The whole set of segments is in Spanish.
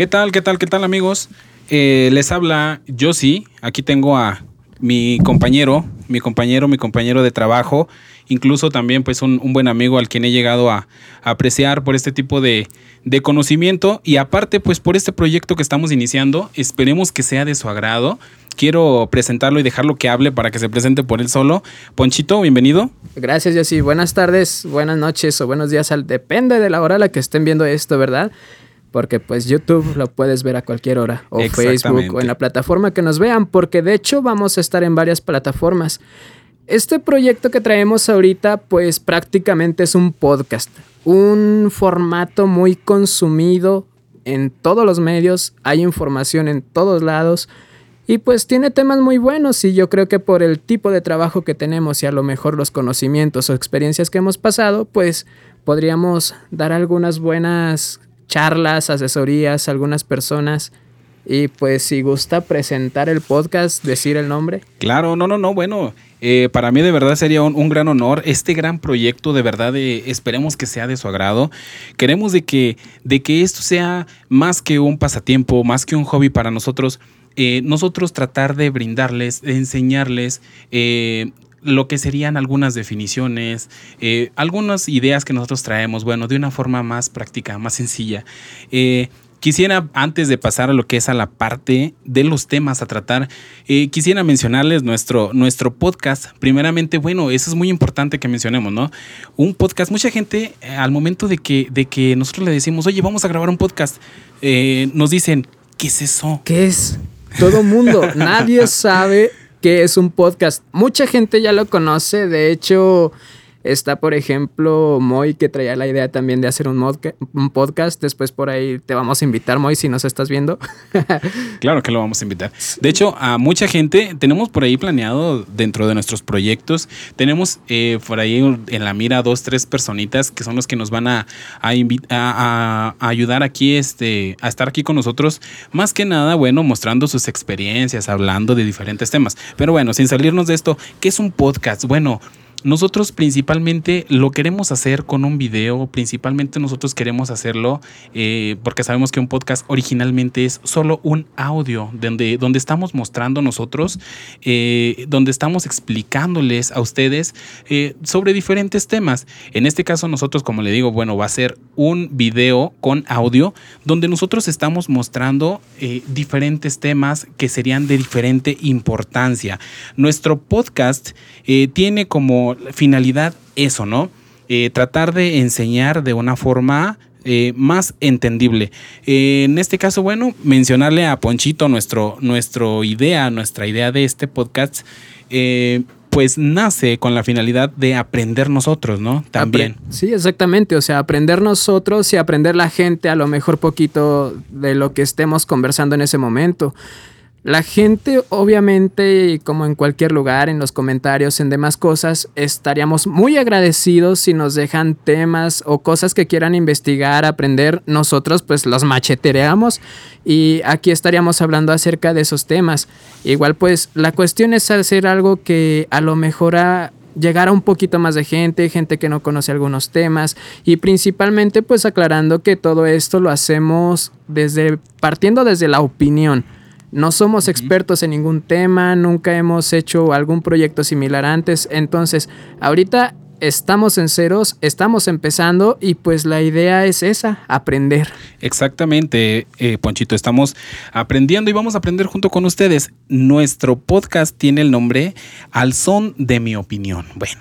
¿Qué tal, qué tal, qué tal amigos? Eh, les habla Josie. Aquí tengo a mi compañero, mi compañero, mi compañero de trabajo, incluso también pues un, buen amigo al quien he llegado a, apreciar por este tipo de, conocimiento y aparte pues por este proyecto que estamos iniciando, esperemos que sea de su agrado. Quiero presentarlo y dejarlo que hable para que se presente por él solo. Ponchito, bienvenido. Gracias, Josie. Buenas tardes, buenas noches o buenos días. Depende de la hora a la que estén viendo esto, ¿verdad? Porque pues YouTube lo puedes ver a cualquier hora, o Facebook, o en la plataforma que nos vean, porque de hecho vamos a estar en varias plataformas. Este proyecto que traemos ahorita pues prácticamente es un podcast, un formato muy consumido en todos los medios, hay información en todos lados. Y pues tiene temas muy buenos y yo creo que por el tipo de trabajo que tenemos y a lo mejor los conocimientos o experiencias que hemos pasado, pues podríamos dar algunas buenas charlas, asesorías, algunas personas. Y pues si gusta presentar el podcast, decir el nombre. Claro, no, no, no, bueno, eh, para mí de verdad sería un, gran honor. Este gran proyecto de verdad eh, esperemos que sea de su agrado. Queremos de que, de que esto sea más que un pasatiempo, más que un hobby para nosotros. Eh, nosotros tratar de brindarles, de enseñarles lo que serían algunas definiciones, eh, algunas ideas que nosotros traemos, bueno, de una forma más práctica, más sencilla. Eh, quisiera, antes de pasar a lo que es a la parte de los temas a tratar, eh, quisiera mencionarles nuestro, nuestro podcast. Primeramente, bueno, eso es muy importante que mencionemos, ¿no? Un podcast, mucha gente al momento de que, de que nosotros le decimos, oye, vamos a grabar un podcast, nos dicen, ¿qué es eso? ¿Qué es? Todo mundo, nadie sabe que es un podcast. Mucha gente ya lo conoce, de hecho, Está, por ejemplo, Moy, que traía la idea también de hacer un, un, podcast. Después por ahí te vamos a invitar, Moy, si nos estás viendo. claro que lo vamos a invitar. De hecho, a mucha gente tenemos por ahí planeado dentro de nuestros proyectos. Tenemos eh, por ahí en la mira dos, tres personitas que son los que nos van a, a, a, ayudar aquí, este, a estar aquí con nosotros. Más que nada, bueno, mostrando sus experiencias, hablando de diferentes temas. Pero bueno, sin salirnos de esto, ¿qué es un podcast? Bueno, nosotros principalmente lo queremos hacer con un video, principalmente nosotros queremos hacerlo eh, porque sabemos que un podcast originalmente es solo un audio donde, donde estamos mostrando nosotros, eh, donde estamos explicándoles a ustedes eh, sobre diferentes temas. En este caso nosotros, como le digo, bueno, va a ser un video con audio donde nosotros estamos mostrando diferentes temas que serían de diferente importancia. Nuestro podcast tiene como finalidad eso, ¿no? Eh, tratar de enseñar de una forma eh, más entendible. Eh, en este caso, bueno, mencionarle a Ponchito nuestro, nuestro idea, nuestra idea de este podcast, pues nace con la finalidad de aprender nosotros, ¿no? También. sí, exactamente. O sea, aprender nosotros y aprender la gente a lo mejor poquito de lo que estemos conversando en ese momento. La gente, obviamente, como en cualquier lugar, en los comentarios, en demás cosas, estaríamos muy agradecidos si nos dejan temas o cosas que quieran investigar, aprender. Nosotros, pues, los machetereamos y aquí estaríamos hablando acerca de esos temas. Igual, pues, la cuestión es hacer algo que a lo mejor a llegar a un poquito más de gente, gente que no conoce algunos temas y principalmente pues aclarando que todo esto lo hacemos desde partiendo desde la opinión no somos expertos en ningún tema, nunca hemos hecho algún proyecto similar antes, entonces ahorita estamos en ceros, estamos empezando y pues la idea es esa, aprender. Exactamente, eh, Ponchito, estamos aprendiendo y vamos a aprender junto con ustedes. Nuestro podcast tiene el nombre Al son de mi opinión. Bueno,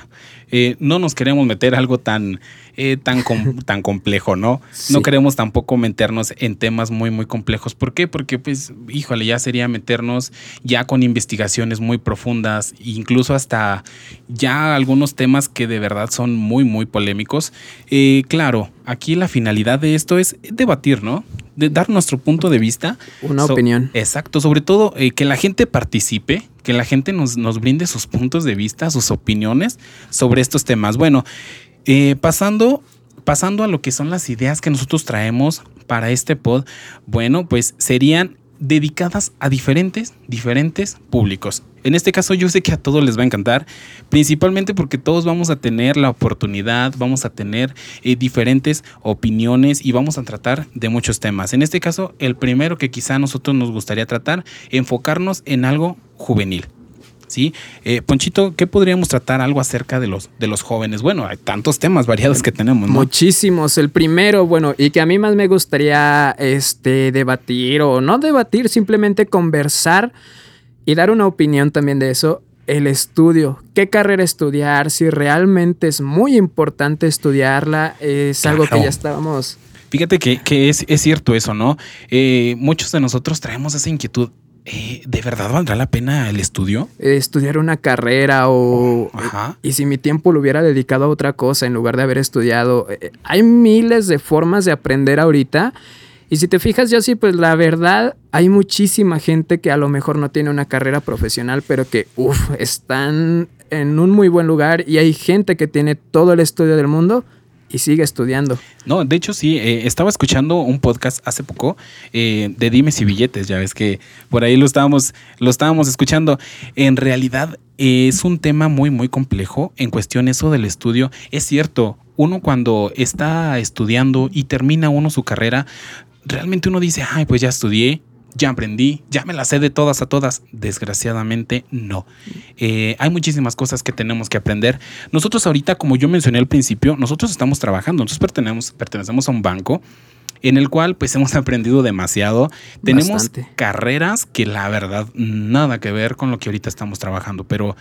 eh, no nos queremos meter algo tan eh, tan, tan complejo, ¿no? No queremos tampoco meternos en temas muy, muy complejos. ¿Por qué? Porque, pues, híjole, ya sería meternos ya con investigaciones muy profundas, incluso hasta ya algunos temas que de verdad son muy, muy polémicos. Eh, claro, aquí la finalidad de esto es debatir, ¿no? De dar nuestro punto de vista. Una opinión. Exacto, sobre todo eh, que la gente participe, que la gente nos, nos brinde sus puntos de vista, sus opiniones sobre estos temas. Bueno, eh, pasando, pasando a lo que son las ideas que nosotros traemos para este pod, bueno, pues serían dedicadas a diferentes, diferentes públicos. En este caso yo sé que a todos les va a encantar, principalmente porque todos vamos a tener la oportunidad, vamos a tener eh, diferentes opiniones y vamos a tratar de muchos temas. En este caso, el primero que quizá a nosotros nos gustaría tratar, enfocarnos en algo juvenil. ¿Sí? Eh, Ponchito, ¿qué podríamos tratar algo acerca de los, de los jóvenes? Bueno, hay tantos temas variados que tenemos, Muchísimos. El primero, bueno, y que a mí más me gustaría este, debatir, o no debatir, simplemente conversar y dar una opinión también de eso. El estudio, qué carrera estudiar, si realmente es muy importante estudiarla, es algo que ya estábamos Fíjate que, es, es, cierto eso, ¿no? Eh, muchos de nosotros traemos esa inquietud. Eh, ¿de verdad valdrá la pena el estudio? estudiar una carrera o... Ajá. Y si mi tiempo lo hubiera dedicado a otra cosa en lugar de haber estudiado. Eh, hay miles de formas de aprender ahorita. Y si te fijas, yo sí, pues la verdad, hay muchísima gente que a lo mejor no tiene una carrera profesional, pero que, uff, están en un muy buen lugar. Y hay gente que tiene todo el estudio del mundo y sigue estudiando. No, de hecho sí, eh, estaba escuchando un podcast hace poco eh, de Dimes y Billetes, ya ves que por ahí lo estábamos, lo estábamos escuchando. En realidad es un tema muy, muy complejo en cuestión eso del estudio. Es cierto, uno cuando está estudiando y termina uno su carrera, realmente uno dice, ay, pues ya estudié, ya aprendí, ya me las sé de todas a todas. Desgraciadamente no. Eh, hay muchísimas cosas que tenemos que aprender. Nosotros ahorita, como yo mencioné al principio, nosotros estamos trabajando, nosotros pertenecemos, pertenecemos a un banco en el cual pues hemos aprendido demasiado. Tenemos carreras que la verdad nada que ver con lo que ahorita estamos trabajando, pero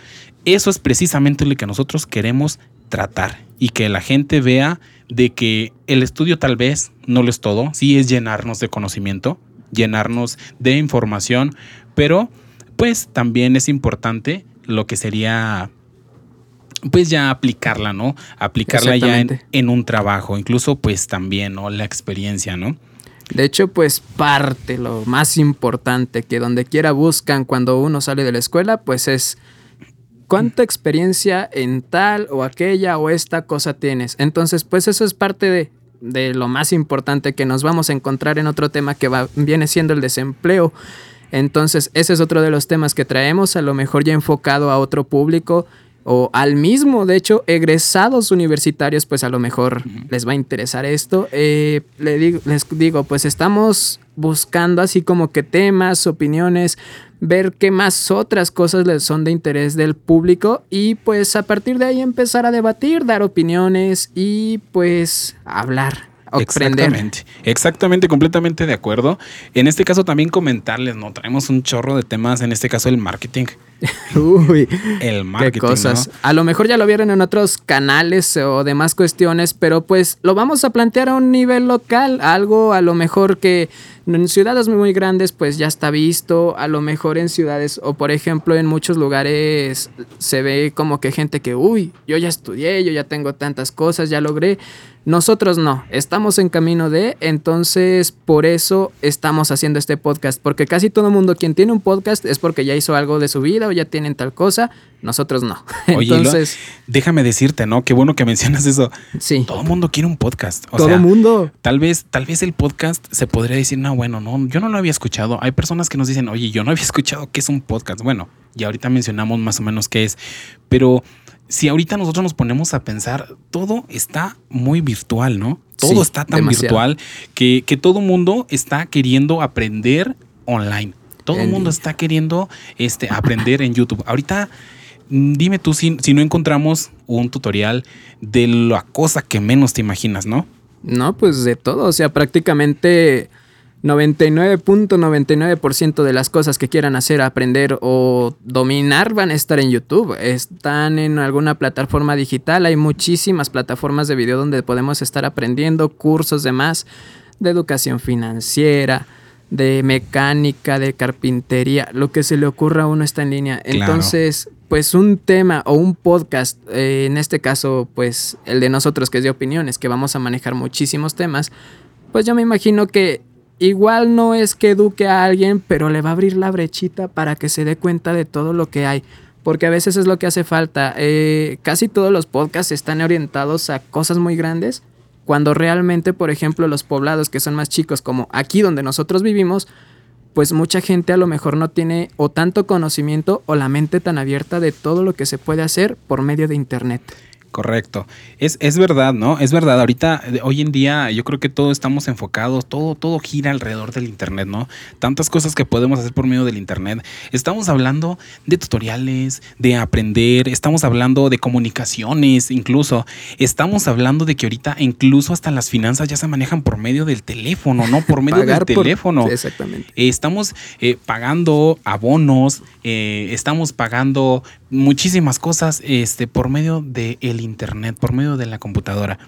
eso es precisamente lo que nosotros queremos tratar y que la gente vea de que el estudio tal vez no lo es todo, sí es llenarnos de conocimiento, llenarnos de información, pero pues también es importante lo que sería pues ya aplicarla, ¿no? Aplicarla ya en, un trabajo, incluso pues también, ¿no? La experiencia, ¿no? De hecho, pues parte, lo más importante que donde quiera buscan cuando uno sale de la escuela, pues es cuánta experiencia en tal o aquella o esta cosa tienes. Entonces, pues eso es parte de de lo más importante que nos vamos a encontrar en otro tema que va, viene siendo el desempleo. Entonces, ese es otro de los temas que traemos, a lo mejor ya enfocado a otro público o al mismo, de hecho, egresados universitarios, pues a lo mejor les va a interesar esto. Eh, digo, les digo, pues estamos buscando así como que temas, opiniones, ver qué más otras cosas les son de interés del público y pues a partir de ahí empezar a debatir, dar opiniones y pues hablar. Exactamente, exactamente, completamente de acuerdo. En este caso también comentarles, ¿no? Traemos un chorro de temas, en este caso el marketing. Uy, el marketing. Qué cosas. A lo mejor ya lo vieron en otros canales o demás cuestiones, pero pues lo vamos a plantear a un nivel local, algo a lo mejor que en ciudades muy grandes pues ya está visto, a lo mejor en ciudades o por ejemplo en muchos lugares se ve como que gente que, uy, yo ya estudié, yo ya tengo tantas cosas, ya logré. Nosotros no, estamos en camino de, entonces por eso estamos haciendo este podcast, porque casi todo el mundo quien tiene un podcast es porque ya hizo algo de su vida o ya tienen tal cosa, nosotros no. entonces, déjame decirte, ¿no? Qué bueno que mencionas eso. Sí. Todo el mundo quiere un podcast. todo el mundo. Tal vez, tal vez el podcast se podría decir, no, bueno, no, yo no lo había escuchado. Hay personas que nos dicen, oye, yo no había escuchado qué es un podcast. Bueno, y ahorita mencionamos más o menos qué es, pero si ahorita nosotros nos ponemos a pensar, todo está muy virtual, ¿no? Todo está tan virtual que, que todo mundo está queriendo aprender online. Todo el mundo está queriendo este, aprender en YouTube. Ahorita, mm, dime tú si, si no encontramos un tutorial de la cosa que menos te imaginas, ¿no? No, pues de todo. O sea, prácticamente 99.99% de las cosas que quieran hacer, aprender o dominar van a estar en YouTube. Están en alguna plataforma digital. Hay muchísimas plataformas de video donde podemos estar aprendiendo cursos de más de educación financiera, de mecánica, de carpintería, lo que se le ocurra a uno está en línea. Entonces, pues un tema o un podcast, eh, en este caso, pues el de nosotros que es de opiniones, que vamos a manejar muchísimos temas, pues yo me imagino que igual no es que eduque a alguien, pero le va a abrir la brechita para que se dé cuenta de todo lo que hay. Porque a veces es lo que hace falta. Eh, casi todos los podcasts están orientados a cosas muy grandes, cuando realmente, por ejemplo, los poblados que son más chicos, como aquí donde nosotros vivimos, pues mucha gente a lo mejor no tiene o tanto conocimiento o la mente tan abierta de todo lo que se puede hacer por medio de Internet. Correcto. Es, es verdad, ¿no? Es verdad. Ahorita, eh, hoy en día, yo creo que todos estamos enfocados, todo, todo gira alrededor del Internet, ¿no? Tantas cosas que podemos hacer por medio del Internet. Estamos hablando de tutoriales, de aprender, estamos hablando de comunicaciones, incluso. Estamos hablando de que ahorita incluso hasta las finanzas ya se manejan por medio del teléfono, ¿no? Por medio del teléfono. exactamente. estamos eh, pagando abonos, eh, estamos pagando muchísimas cosas este, por medio del internet, por medio de la computadora.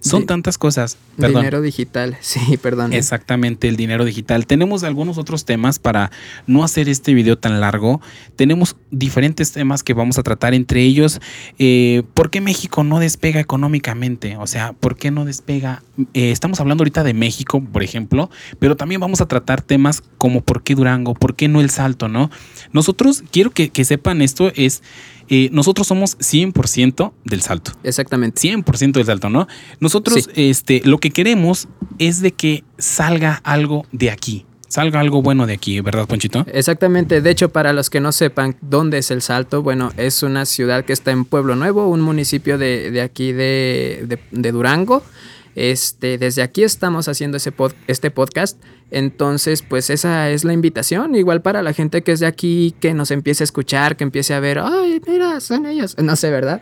Son tantas cosas. Dinero digital, sí, perdón. Exactamente, el dinero digital. Tenemos algunos otros temas para no hacer este video tan largo. Tenemos diferentes temas que vamos a tratar, entre ellos, eh, ¿por qué México no despega económicamente? O sea, ¿por qué no despega? Eh, estamos hablando ahorita de México, por ejemplo, pero también vamos a tratar temas como ¿por qué Durango? ¿Por qué no el Salto? ¿No? Nosotros, quiero que, que sepan esto, es eh, nosotros somos 100% del salto. Exactamente. 100% del salto, ¿no? Nosotros este, lo que queremos es de que salga algo de aquí. Salga algo bueno de aquí, ¿verdad, Ponchito? Exactamente. De hecho, para los que no sepan dónde es el Salto, bueno, es una ciudad que está en Pueblo Nuevo, un municipio de, aquí de, de Durango. Este, desde aquí estamos haciendo ese este podcast. Entonces, pues esa es la invitación. Igual para la gente que es de aquí, que nos empiece a escuchar, que empiece a ver, ay, mira, son ellos. No sé, ¿verdad?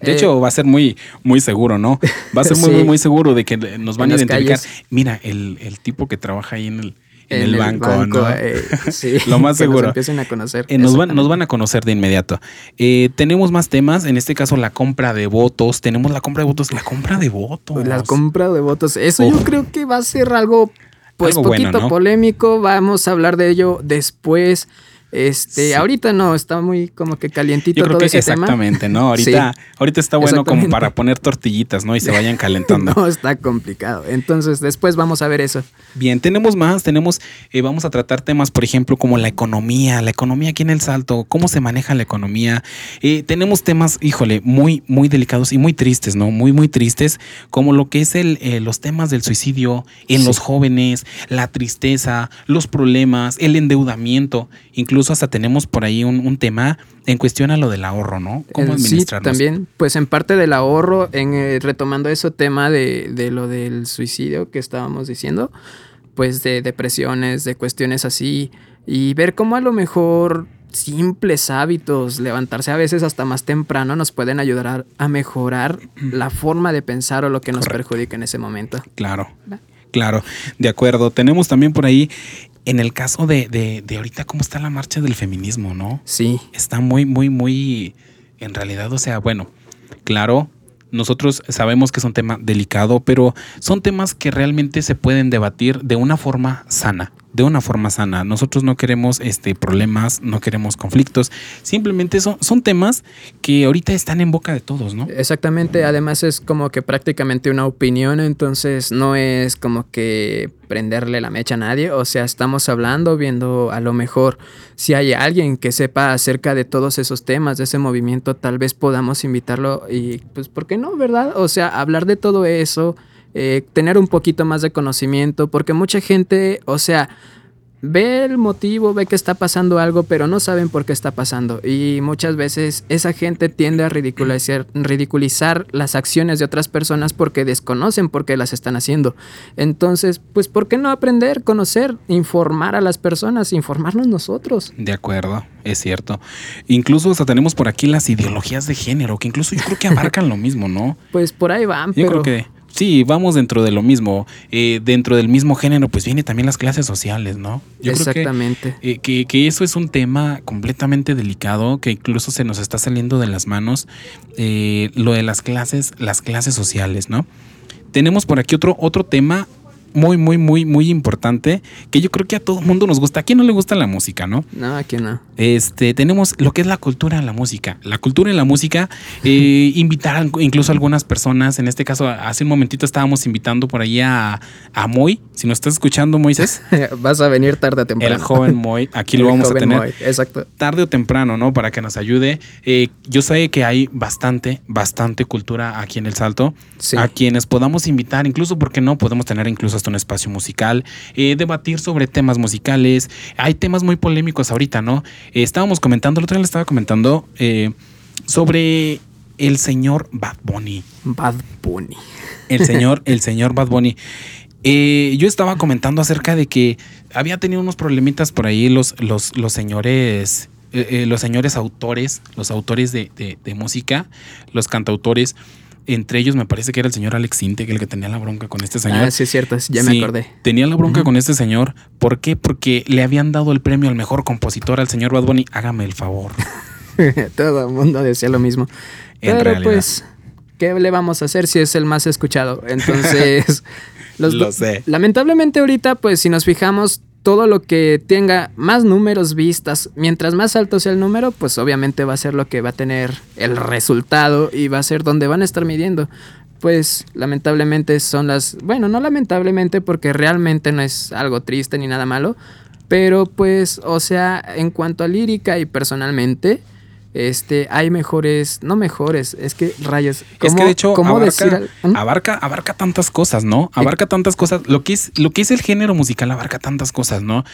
De hecho, eh, va a ser muy, muy seguro, ¿no? Va a ser muy, muy, muy seguro de que nos van a identificar. Mira, el, el tipo que trabaja ahí en el, en, el, banco, ¿no? Eh, sí, lo más seguro. Nos empiecen a conocer. Eh, nos, van, nos van a conocer de inmediato. Eh, tenemos más temas, en este caso la compra de votos. Tenemos la compra de votos, la compra de votos. La compra de votos. Eso yo creo que va a ser algo, pues, poquito polémico. Vamos a hablar de ello después. Este, ahorita no, está muy como que calientito Yo creo todo que ese exactamente, ¿no? Ahorita, ahorita está bueno como para poner tortillitas, ¿no? Y se vayan calentando. no, está complicado. Entonces, después vamos a ver eso. Bien, tenemos más, tenemos, eh, vamos a tratar temas, por ejemplo, como la economía, la economía aquí en El Salto, cómo se maneja la economía. Eh, tenemos temas, híjole, muy, muy delicados y muy tristes, ¿no? Muy, muy tristes, como lo que es el, eh, los temas del suicidio en los jóvenes, la tristeza, los problemas, el endeudamiento, incluso hasta tenemos por ahí un, tema en cuestión a lo del ahorro, ¿no? ¿Cómo administrarlo? Sí, también, pues en parte del ahorro, en eh, retomando ese tema de, de lo del suicidio que estábamos diciendo, pues de depresiones, de cuestiones así, y ver cómo a lo mejor simples hábitos, levantarse a veces hasta más temprano, nos pueden ayudar a, mejorar la forma de pensar o lo que nos perjudica en ese momento. Claro. Claro, de acuerdo. Tenemos también por ahí en el caso de, de, de, ahorita, ¿cómo está la marcha del feminismo, no? Sí. Está muy, muy, muy. En realidad, o sea, bueno, claro, nosotros sabemos que es un tema delicado, pero son temas que realmente se pueden debatir de una forma sana de una forma sana. Nosotros no queremos este, problemas, no queremos conflictos. Simplemente son, son temas que ahorita están en boca de todos, ¿no? Exactamente. Además es como que prácticamente una opinión, entonces no es como que prenderle la mecha a nadie. O sea, estamos hablando, viendo a lo mejor si hay alguien que sepa acerca de todos esos temas, de ese movimiento, tal vez podamos invitarlo y pues, ¿por qué no, verdad? O sea, hablar de todo eso eh, tener un poquito más de conocimiento, porque mucha gente, o sea, ve el motivo, ve que está pasando algo, pero no saben por qué está pasando. Y muchas veces esa gente tiende a ridiculizar, ridiculizar las acciones de otras personas porque desconocen por qué las están haciendo. Entonces, pues, ¿por qué no aprender, conocer, informar a las personas, informarnos nosotros? De acuerdo, es cierto. Incluso hasta tenemos por aquí las ideologías de género, que incluso yo creo que abarcan lo mismo, ¿no? Pues por ahí van, yo creo que Sí, vamos dentro de lo mismo. Eh, dentro del mismo género, pues viene también las clases sociales, ¿no? Yo Exactamente. Creo que, que, eso es un tema completamente delicado, que incluso se nos está saliendo de las manos. Eh, lo de las clases, las clases sociales, ¿no? Tenemos por aquí otro, otro tema muy, muy, muy, muy importante que yo creo que a todo el mundo nos gusta. ¿A quién no le gusta la música, no? No, a quién no. Este, tenemos lo que es la cultura en la música. La cultura en la música, eh, invitar incluso a algunas personas. En este caso, hace un momentito estábamos invitando por ahí a, a Moy. Si nos estás escuchando, Moisés. Vas a venir tarde o temprano. El joven Moy. Aquí lo vamos a tener. Exacto. Tarde o temprano, ¿no? Para que nos ayude. Eh, yo sé que hay bastante, bastante cultura aquí en El Salto. A quienes podamos invitar, incluso porque no podemos tener incluso un espacio musical, eh, debatir sobre temas musicales. Hay temas muy polémicos ahorita, ¿no? Eh, estábamos comentando, el otro día le estaba comentando eh, sobre el señor Bad Bunny. Bad Bunny. El señor, el señor Bad Bunny. Eh, yo estaba comentando acerca de que había tenido unos problemitas por ahí los, los, los señores, eh, eh, los señores autores, los autores de, de- de música, los cantautores. Entre ellos me parece que era el señor Alex Integ el que tenía la bronca con este señor. Ah, sí, es cierto, ya me acordé. Tenía la bronca con este señor. ¿Por qué? Porque le habían dado el premio al mejor compositor al señor Bad Bunny. Hágame el favor. Todo el mundo decía lo mismo. En Pero realidad. pues, ¿qué le vamos a hacer si es el más escuchado? Entonces, los Lo sé. lamentablemente ahorita, pues si nos fijamos, todo lo que tenga más números vistas, mientras más alto sea el número, pues obviamente va a ser lo que va a tener el resultado y va a ser donde van a estar midiendo. Pues lamentablemente son las, bueno, no lamentablemente porque realmente no es algo triste ni nada malo, pero pues, o sea, en cuanto a lírica y personalmente, este, hay mejores, no mejores, es que rayos. Es que ¿cómo- de hecho cómo decir abarca, al- ¿Mm? abarca, abarca tantas cosas, ¿no? Abarca tantas cosas. Lo que es, lo que es el género musical abarca tantas cosas, ¿no?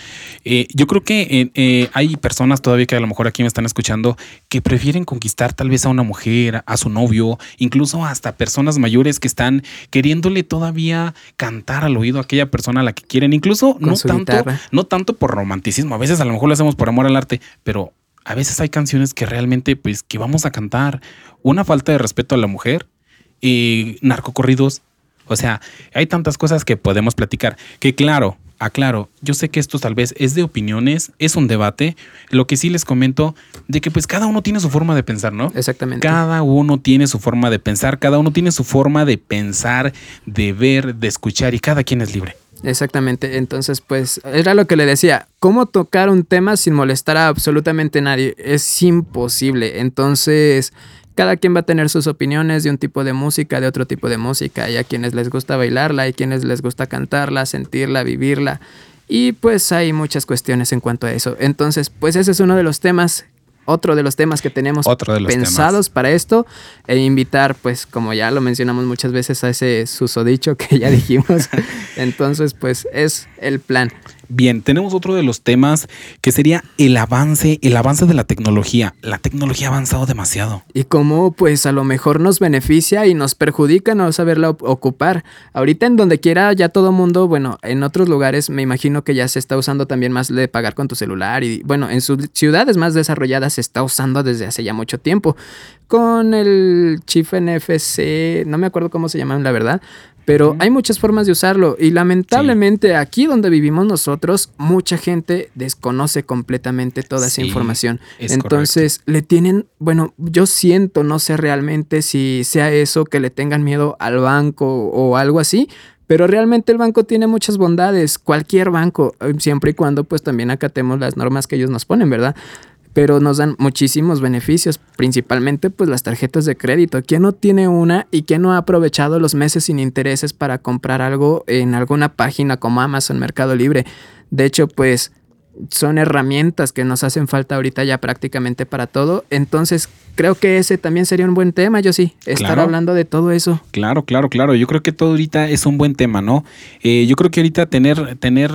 Eh, yo creo que eh, eh, hay personas todavía que a lo mejor aquí me están escuchando que prefieren conquistar tal vez a una mujer, a su novio, incluso hasta personas mayores que están queriéndole todavía cantar al oído a aquella persona a la que quieren, incluso Con no tanto, guitarra. no tanto por romanticismo. A veces a lo mejor lo hacemos por amor al arte, pero a veces hay canciones que realmente, pues, que vamos a cantar. Una falta de respeto a la mujer, y narcocorridos. O sea, hay tantas cosas que podemos platicar. Que claro, aclaro, yo sé que esto tal vez es de opiniones, es un debate. Lo que sí les comento, de que pues cada uno tiene su forma de pensar, ¿no? Exactamente. Cada uno tiene su forma de pensar, cada uno tiene su forma de pensar, de ver, de escuchar y cada quien es libre. Exactamente, entonces pues era lo que le decía, ¿cómo tocar un tema sin molestar a absolutamente nadie? Es imposible, entonces cada quien va a tener sus opiniones de un tipo de música, de otro tipo de música, y a quienes les gusta bailarla, y quienes les gusta cantarla, sentirla, vivirla, y pues hay muchas cuestiones en cuanto a eso. Entonces pues ese es uno de los temas. Otro de los temas que tenemos pensados para esto e invitar, pues como ya lo mencionamos muchas veces, a ese susodicho que ya dijimos. Entonces, pues es el plan. Bien, tenemos otro de los temas que sería el avance, el avance de la tecnología. La tecnología ha avanzado demasiado. Y cómo, pues a lo mejor nos beneficia y nos perjudica no saberla ocupar. Ahorita en donde quiera ya todo mundo, bueno, en otros lugares me imagino que ya se está usando también más de pagar con tu celular y bueno, en sus ciudades más desarrolladas se está usando desde hace ya mucho tiempo. Con el chip NFC, no me acuerdo cómo se llaman la verdad, pero hay muchas formas de usarlo y lamentablemente aquí donde vivimos nosotros, mucha gente desconoce completamente toda esa información. es Entonces le tienen, bueno, yo siento, no sé realmente si sea eso, que le tengan miedo al banco o algo así. Pero realmente el banco tiene muchas bondades, cualquier banco, eh, siempre y cuando pues también acatemos las normas que ellos nos ponen, ¿verdad? Pero nos dan muchísimos beneficios, principalmente pues las tarjetas de crédito. ¿Quién no tiene una y quién no ha aprovechado los meses sin intereses para comprar algo en alguna página como Amazon, Mercado Libre? De hecho, pues son herramientas que nos hacen falta ahorita ya prácticamente para todo. Entonces, creo que ese también sería un buen tema, yo sí, estar Claro. hablando de todo eso. Claro, claro, claro. Yo creo que todo ahorita es un buen tema, ¿no? Eh, yo creo que ahorita tener, tener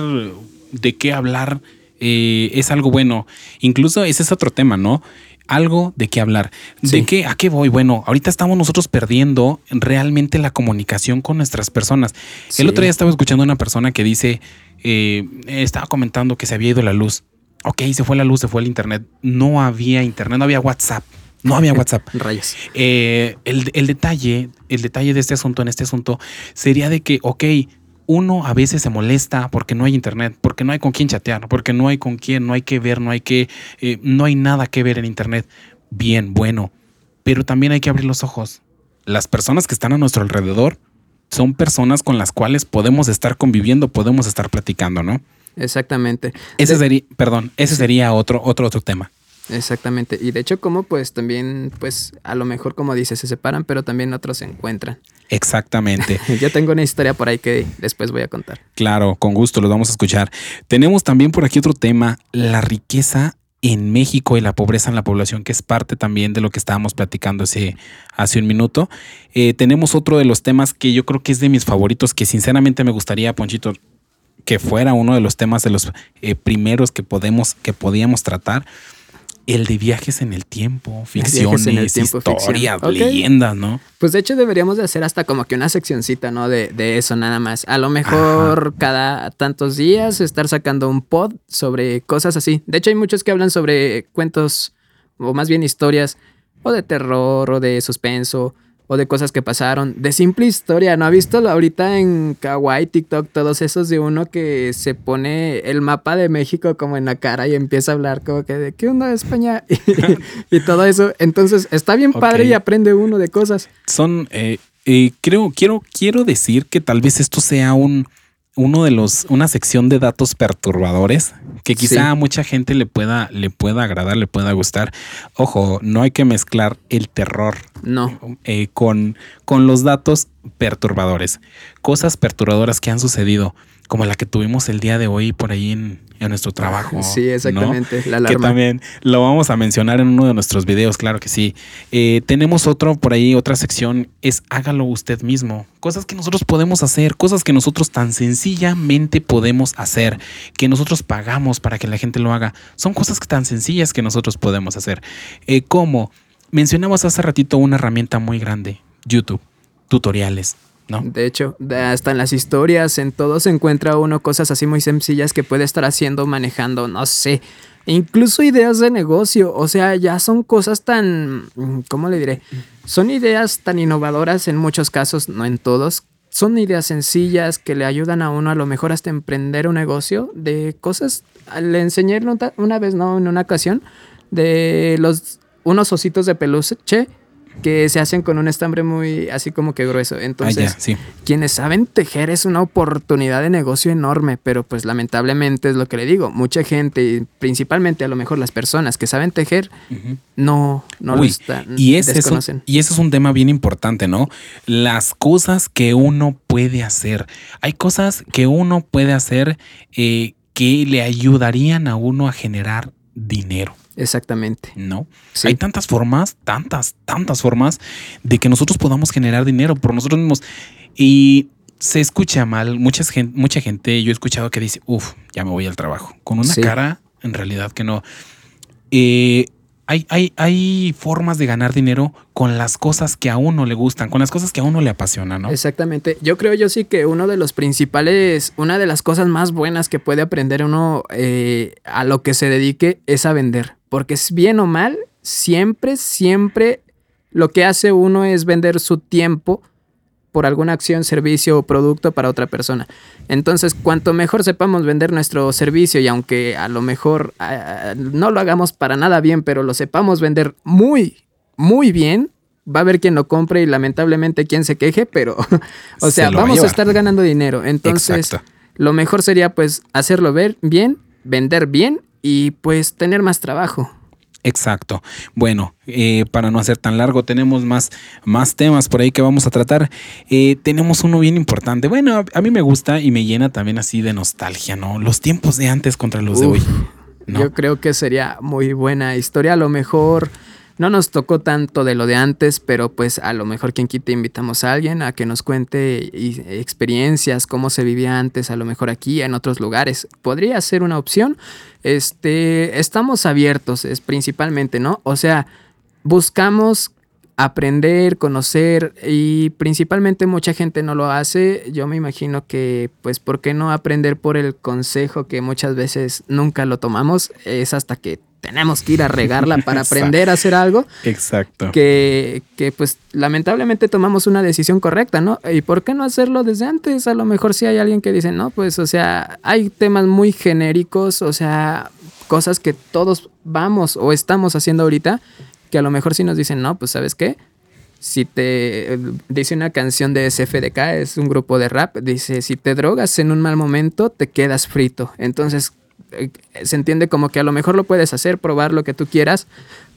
de qué hablar eh, es algo bueno. Incluso ese es otro tema, ¿no? Algo de qué hablar. ¿De qué? ¿A qué voy? Bueno, ahorita estamos nosotros perdiendo realmente la comunicación con nuestras personas. Sí. El otro día estaba escuchando a una persona que dice, eh, estaba comentando que se había ido la luz. Ok, se fue la luz, se fue el internet. No había internet, no había WhatsApp. No había WhatsApp. Rayos. Eh, el, el detalle, el detalle de este asunto, en este asunto, sería de que, ok, uno a veces se molesta porque no hay internet, porque no hay con quién chatear, porque no hay con quién, no hay que ver, no hay que, eh, no hay nada que ver en internet. Bien, bueno, pero también hay que abrir los ojos. Las personas que están a nuestro alrededor son personas con las cuales podemos estar conviviendo, podemos estar platicando, ¿no? Exactamente. Ese De- sería, perdón, ese sería otro, otro, otro tema. Exactamente. Y de hecho, como pues también, pues a lo mejor como dices, se separan, pero también otros se encuentran. Exactamente. Yo tengo una historia por ahí que después voy a contar. Claro, con gusto los vamos a escuchar. Tenemos también por aquí otro tema, la riqueza en México y la pobreza en la población, que es parte también de lo que estábamos platicando hace, hace un minuto. Eh, tenemos otro de los temas que yo creo que es de mis favoritos, que sinceramente me gustaría, Ponchito, que fuera uno de los temas de los eh, primeros que podemos, que podíamos tratar el de viajes en el tiempo, ficciones, el tiempo, historias, leyendas, ¿no? Pues de hecho deberíamos de hacer hasta como que una seccioncita, ¿no? De, de eso nada más. A lo mejor cada tantos días estar sacando un pod sobre cosas así. De hecho hay muchos que hablan sobre cuentos o más bien historias o de terror o de suspenso o de cosas que pasaron. De simple historia, ¿no ha visto ahorita en Kawaii, TikTok, todos esos de uno que se pone el mapa de México como en la cara y empieza a hablar como que de qué onda España y, todo eso. Entonces está bien padre y aprende uno de cosas. Son, eh, eh, creo, quiero, quiero decir que tal vez esto sea un uno de los, una sección de datos perturbadores que quizá a mucha gente le pueda, le pueda agradar, le pueda gustar. Ojo, no hay que mezclar el terror no. Eh, con, con los datos perturbadores. Cosas perturbadoras que han sucedido como la que tuvimos el día de hoy por ahí en, nuestro trabajo. Sí, exactamente. La alarma. Que también lo vamos a mencionar en uno de nuestros videos, claro que sí. Eh, tenemos otro por ahí, otra sección, es hágalo usted mismo. Cosas que nosotros podemos hacer, cosas que nosotros tan sencillamente podemos hacer, que nosotros pagamos para que la gente lo haga. Son cosas tan sencillas que nosotros podemos hacer. Eh, como mencionamos hace ratito una herramienta muy grande, YouTube, tutoriales de hecho, hasta en las historias, en todo se encuentra uno cosas así muy sencillas que puede estar haciendo, manejando, no sé. Incluso ideas de negocio, o sea, ya son cosas tan, ¿cómo le diré? Son ideas tan innovadoras en muchos casos, no en todos. Son ideas sencillas que le ayudan a uno a lo mejor hasta emprender un negocio de cosas. Le enseñé una vez, no, en una ocasión, de los unos ositos de peluche que se hacen con un estambre muy así como que grueso. Entonces, ah, quienes saben tejer es una oportunidad de negocio enorme, pero pues lamentablemente es lo que le digo, mucha gente, principalmente a lo mejor las personas que saben tejer, no, no lo están, y desconocen. y ese es un tema bien importante, ¿no? Las cosas que uno puede hacer. Hay cosas que uno puede hacer eh, que le ayudarían a uno a generar dinero. Exactamente. No. Hay tantas formas, tantas, tantas formas de que nosotros podamos generar dinero por nosotros mismos. Y se escucha mal. Mucha gente, mucha gente yo he escuchado que dice, uff, ya me voy al trabajo. Con una cara, en realidad que no. Eh, hay, hay, hay, formas de ganar dinero con las cosas que a uno le gustan, con las cosas que a uno le apasionan, ¿no? Exactamente. Yo creo yo sí que uno de los principales, una de las cosas más buenas que puede aprender uno eh, a lo que se dedique es a vender. Porque es bien o mal, siempre, siempre lo que hace uno es vender su tiempo por alguna acción, servicio o producto para otra persona. Entonces, cuanto mejor sepamos vender nuestro servicio y aunque a lo mejor no lo hagamos para nada bien, pero lo sepamos vender muy, muy bien, va a haber quien lo compre y lamentablemente quien se queje, pero, o sea, vamos a, estar ganando dinero. Entonces, lo mejor sería pues hacerlo ver bien, vender bien y pues tener más trabajo. Exacto. Bueno, eh, para no hacer tan largo, tenemos más, más temas por ahí que vamos a tratar. Eh, tenemos uno bien importante. Bueno, a, mí me gusta y me llena también así de nostalgia, ¿no? Los tiempos de antes contra los de hoy. Yo creo que sería muy buena historia. A lo mejor no nos tocó tanto de lo de antes, pero pues a lo mejor quien quite invitamos a alguien a que nos cuente experiencias, cómo se vivía antes, a lo mejor aquí, en otros lugares. Podría ser una opción. Este, estamos abiertos, es principalmente, ¿no? O sea, buscamos aprender, conocer y principalmente mucha gente no lo hace. Yo me imagino que, pues, ¿por qué no aprender por el consejo que muchas veces nunca lo tomamos? Es hasta que tenemos que ir a regarla para aprender a hacer algo. Exacto. Que, que, pues lamentablemente tomamos una decisión correcta, ¿no? ¿Y por qué no hacerlo desde antes? A lo mejor si hay alguien que dice, no, pues o sea, hay temas muy genéricos, o sea, cosas que todos vamos o estamos haciendo ahorita, que a lo mejor si nos dicen, no, pues sabes qué, si te dice una canción de SFDK, es un grupo de rap, dice, si te drogas en un mal momento, te quedas frito. Entonces, eh, se entiende como que a lo mejor lo puedes hacer, probar lo que tú quieras,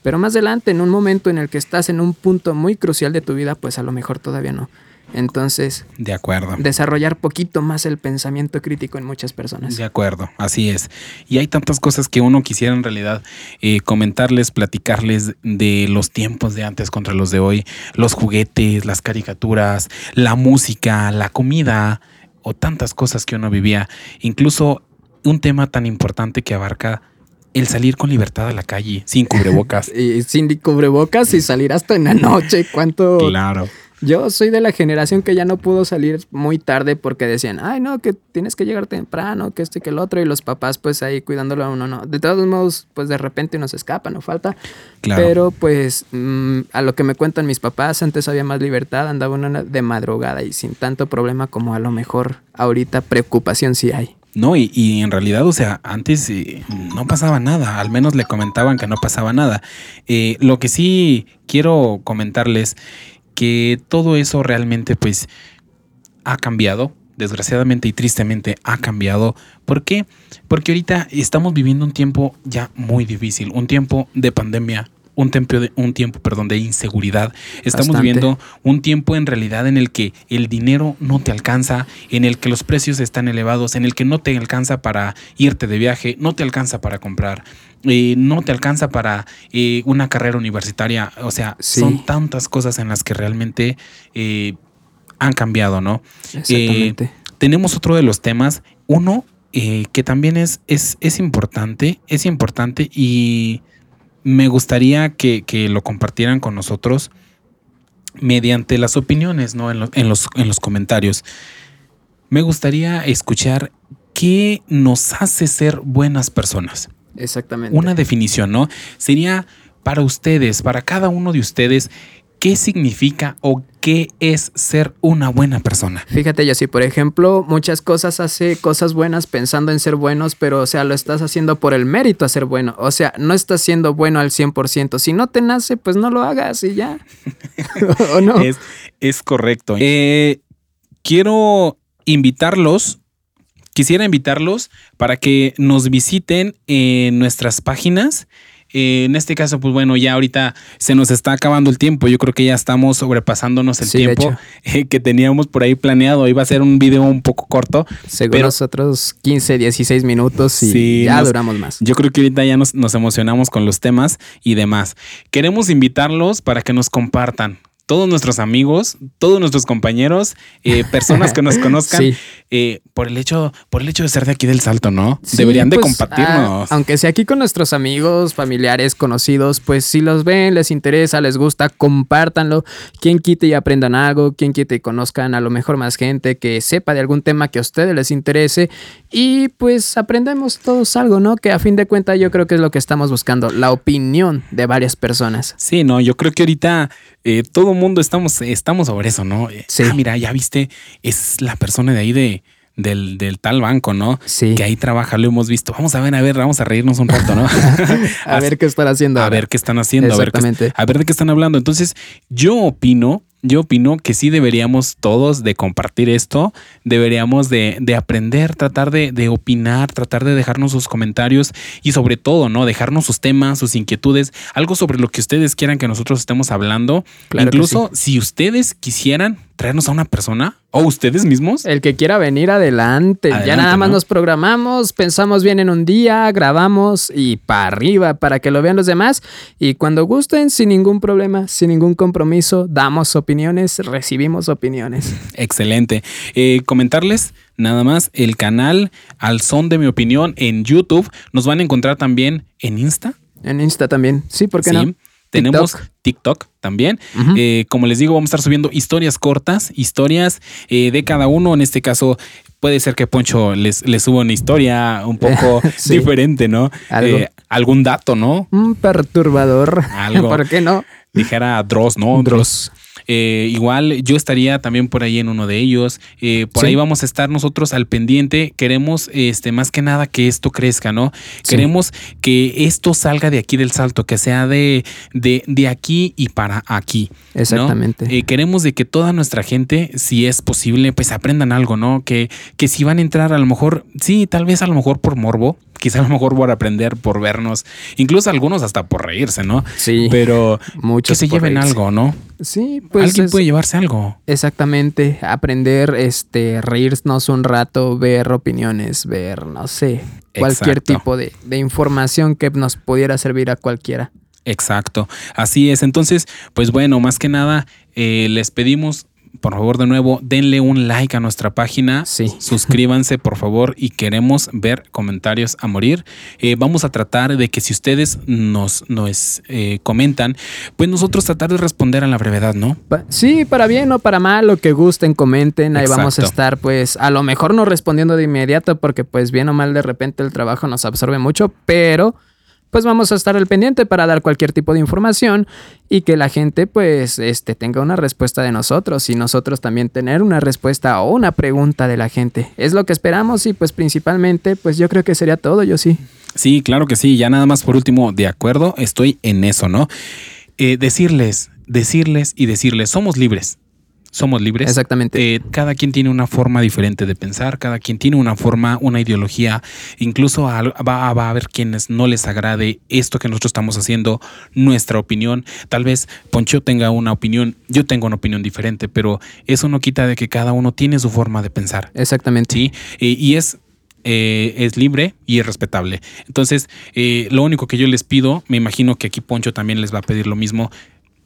pero más adelante, en un momento en el que estás en un punto muy crucial de tu vida, pues a lo mejor todavía no. Entonces, De acuerdo. desarrollar poquito más el pensamiento crítico en muchas personas. De acuerdo, así es. Y hay tantas cosas que uno quisiera en realidad eh, comentarles, platicarles de los tiempos de antes contra los de hoy, los juguetes, las caricaturas, la música, la comida o tantas cosas que uno vivía. Incluso un tema tan importante que abarca el salir con libertad a la calle, sin cubrebocas. Y sin cubrebocas y salir hasta en la noche. ¿Cuánto? claro. Yo soy de la generación que ya no pudo salir muy tarde porque decían, ay, no, que tienes que llegar temprano, que esto y que el otro, y los papás, pues ahí cuidándolo a uno, no. De todos modos, pues de repente nos escapa, no falta. Claro. Pero pues mm, a lo que me cuentan mis papás, antes había más libertad, andaba uno de madrugada y sin tanto problema como a lo mejor ahorita preocupación sí hay. No, y, y en realidad, o sea, antes eh, no pasaba nada, al menos le comentaban que no pasaba nada. Eh, lo que sí quiero comentarles que todo eso realmente pues ha cambiado, desgraciadamente y tristemente ha cambiado. ¿Por qué? Porque ahorita estamos viviendo un tiempo ya muy difícil, un tiempo de pandemia, un tiempo de, un tiempo, perdón, de inseguridad. Estamos Bastante. viviendo un tiempo en realidad en el que el dinero no te alcanza, en el que los precios están elevados, en el que no te alcanza para irte de viaje, no te alcanza para comprar, eh, no te alcanza para eh, una carrera universitaria. O sea, Sí. son tantas cosas en las que realmente eh, han cambiado, ¿no? Exactamente. tenemos otro de los temas, uno eh, que también es, es, es importante, es importante y me gustaría que, que lo compartieran con nosotros mediante las opiniones, ¿no? En, lo- en los, en los comentarios. Me gustaría escuchar qué nos hace ser buenas personas. Exactamente. Una definición, ¿no? Sería para ustedes, para cada uno de ustedes, ¿qué significa o qué es ser una buena persona? Fíjate, yo sí, por ejemplo, muchas cosas hace cosas buenas pensando en ser buenos, pero o sea, lo estás haciendo por el mérito a ser bueno. O sea, no estás siendo bueno al 100%. Si no te nace, pues no lo hagas y ya. ¿O no? Es, es correcto. Eh, quiero invitarlos, quisiera invitarlos para que nos visiten en nuestras páginas. Eh, en este caso, pues bueno, ya ahorita se nos está acabando el tiempo. Yo creo que ya estamos sobrepasándonos el Sí, tiempo eh, que teníamos por ahí planeado. Iba a ser un video un poco corto. Según pero- nosotros, 15, 16 minutos y Sí, ya nos- duramos más. Yo creo que ahorita ya nos, nos emocionamos con los temas y demás. Queremos invitarlos para que nos compartan. Todos nuestros amigos, todos nuestros compañeros, eh, personas que nos conozcan, Sí. eh, por el hecho, por el hecho de ser de aquí del Salto, ¿no? Sí, Deberían de pues, compartirnos. ah, aunque sea aquí con nuestros amigos, familiares, conocidos, pues si los ven, les interesa, les gusta, compártanlo. Quien quite y aprendan algo, quien quite y conozcan a lo mejor más gente que sepa de algún tema que a ustedes les interese. Y pues aprendemos todos algo, ¿no? Que a fin de cuentas yo creo que es lo que estamos buscando, la opinión de varias personas. Sí, no, yo creo que ahorita eh, todo mundo estamos, estamos sobre eso, ¿no? Eh, Sí. Ah, mira, ya viste, es la persona de ahí de, del, del tal banco, ¿no? Sí. Que ahí trabaja, lo hemos visto. Vamos a ver, a ver, vamos a reírnos un rato, ¿no? A ver qué están haciendo. a ver qué están haciendo, a ver, qué, Exactamente. a ver de qué están hablando. Entonces, yo opino, yo opino que sí deberíamos todos de compartir esto, deberíamos de, de aprender, tratar de, de opinar, tratar de dejarnos sus comentarios y sobre todo, ¿no? Dejarnos sus temas, sus inquietudes, algo sobre lo que ustedes quieran que nosotros estemos hablando. Claro Incluso si ustedes quisieran traernos a una persona o ustedes mismos. El que quiera venir adelante. ya nada más ¿no? nos programamos, pensamos bien en un día, grabamos y para arriba para que lo vean los demás. Y cuando gusten, sin ningún problema, sin ningún compromiso, damos opiniones, recibimos opiniones. Excelente. Eh, comentarles nada más el canal Al Son de mi opinión en YouTube. Nos van a encontrar también en Insta. En Insta también. Sí, ¿por qué Sí. no? Tenemos TikTok. TikTok, también. Eh, como les digo, vamos a estar subiendo historias cortas, historias eh, de cada uno. En este caso, puede ser que Poncho les, les suba una historia un poco Sí. diferente, ¿no? Algo. Eh, algún dato, ¿no? Un perturbador. Algo. ¿Por qué no? Dijera Dross, ¿no? Dross. Eh, igual yo estaría también por ahí en uno de ellos. Eh, por Sí. ahí vamos a estar nosotros al pendiente. Queremos, este, más que nada, que esto crezca, ¿no? Sí. Queremos que esto salga de aquí del salto, que sea de, de, de aquí y para aquí. ¿no? Exactamente. Eh, queremos de que toda nuestra gente, si es posible, pues aprendan algo, ¿no? Que, que si van a entrar a lo mejor, sí, tal vez a lo mejor por morbo, quizá a lo mejor por aprender, por vernos, incluso algunos hasta por reírse, ¿no? Sí. Pero Muchos que se lleven reírse. algo, ¿no? Sí, pues Alguien es- puede llevarse algo. exactamente aprender, este, reírnos un rato, ver opiniones, ver, no sé, cualquier Exacto. tipo de, de información que nos pudiera servir a cualquiera. Exacto, así es. Entonces, pues bueno, más que nada, eh, les pedimos, por favor, de nuevo, denle un like a nuestra página. Sí. Suscríbanse, por favor, y queremos ver comentarios a morir. Eh, vamos a tratar de que si ustedes nos, nos eh, comentan, pues nosotros tratar de responder a la brevedad, ¿no? Sí, para bien o para mal, lo que gusten, comenten, ahí vamos a estar, pues, a lo mejor no respondiendo de inmediato, porque pues bien o mal de repente el trabajo nos absorbe mucho, pero pues vamos a estar al pendiente para dar cualquier tipo de información y que la gente pues este tenga una respuesta de nosotros y nosotros también tener una respuesta o una pregunta de la gente. Es lo que esperamos y pues principalmente pues yo creo que sería todo, yo sí. Sí, claro que sí. Ya nada más por último, de acuerdo, estoy en eso, ¿no? Eh, decirles, decirles y decirles, somos libres. Somos libres. Exactamente. Eh, cada quien tiene una forma diferente de pensar, cada quien tiene una forma, una ideología. Incluso al- va, va a haber quienes no les agrade esto que nosotros estamos haciendo, nuestra opinión. Tal vez Poncho tenga una opinión, yo tengo una opinión diferente, pero eso no quita de que cada uno tiene su forma de pensar. Exactamente. ¿sí? Eh, y es, eh, es libre y es respetable. Entonces, eh, lo único que yo les pido, me imagino que aquí Poncho también les va a pedir lo mismo,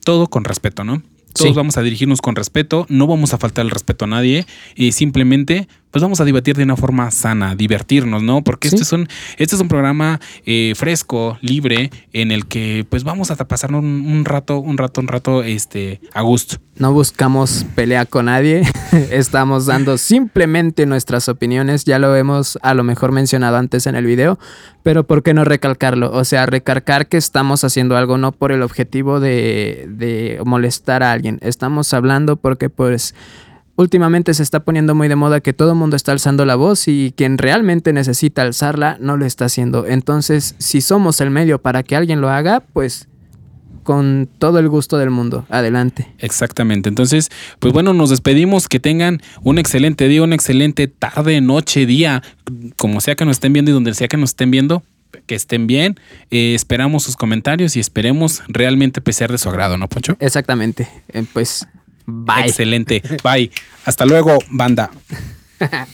todo con respeto, ¿no? Todos vamos a dirigirnos con respeto, no vamos a faltar el respeto a nadie y simplemente pues vamos a debatir de una forma sana, divertirnos, ¿no? Porque Sí. este, es un, este es un programa eh, fresco, libre, en el que pues vamos a pasarnos un, un rato, un rato, un rato este, a gusto. No buscamos pelea con nadie, estamos dando simplemente nuestras opiniones, ya lo hemos a lo mejor mencionado antes en el video, pero ¿por qué no recalcarlo? O sea, recalcar que estamos haciendo algo no por el objetivo de, de molestar a alguien, estamos hablando porque pues últimamente se está poniendo muy de moda que todo el mundo está alzando la voz y quien realmente necesita alzarla no lo está haciendo. Entonces, si somos el medio para que alguien lo haga, pues con todo el gusto del mundo, adelante. Exactamente. Entonces, pues bueno, nos despedimos. Que tengan un excelente día, una excelente tarde, noche, día, como sea que nos estén viendo y donde sea que nos estén viendo, que estén bien. Eh, esperamos sus comentarios y esperemos realmente ser de su agrado, ¿no, Poncho? Exactamente. Eh, Pues, bye. Excelente. Bye. Hasta luego, banda.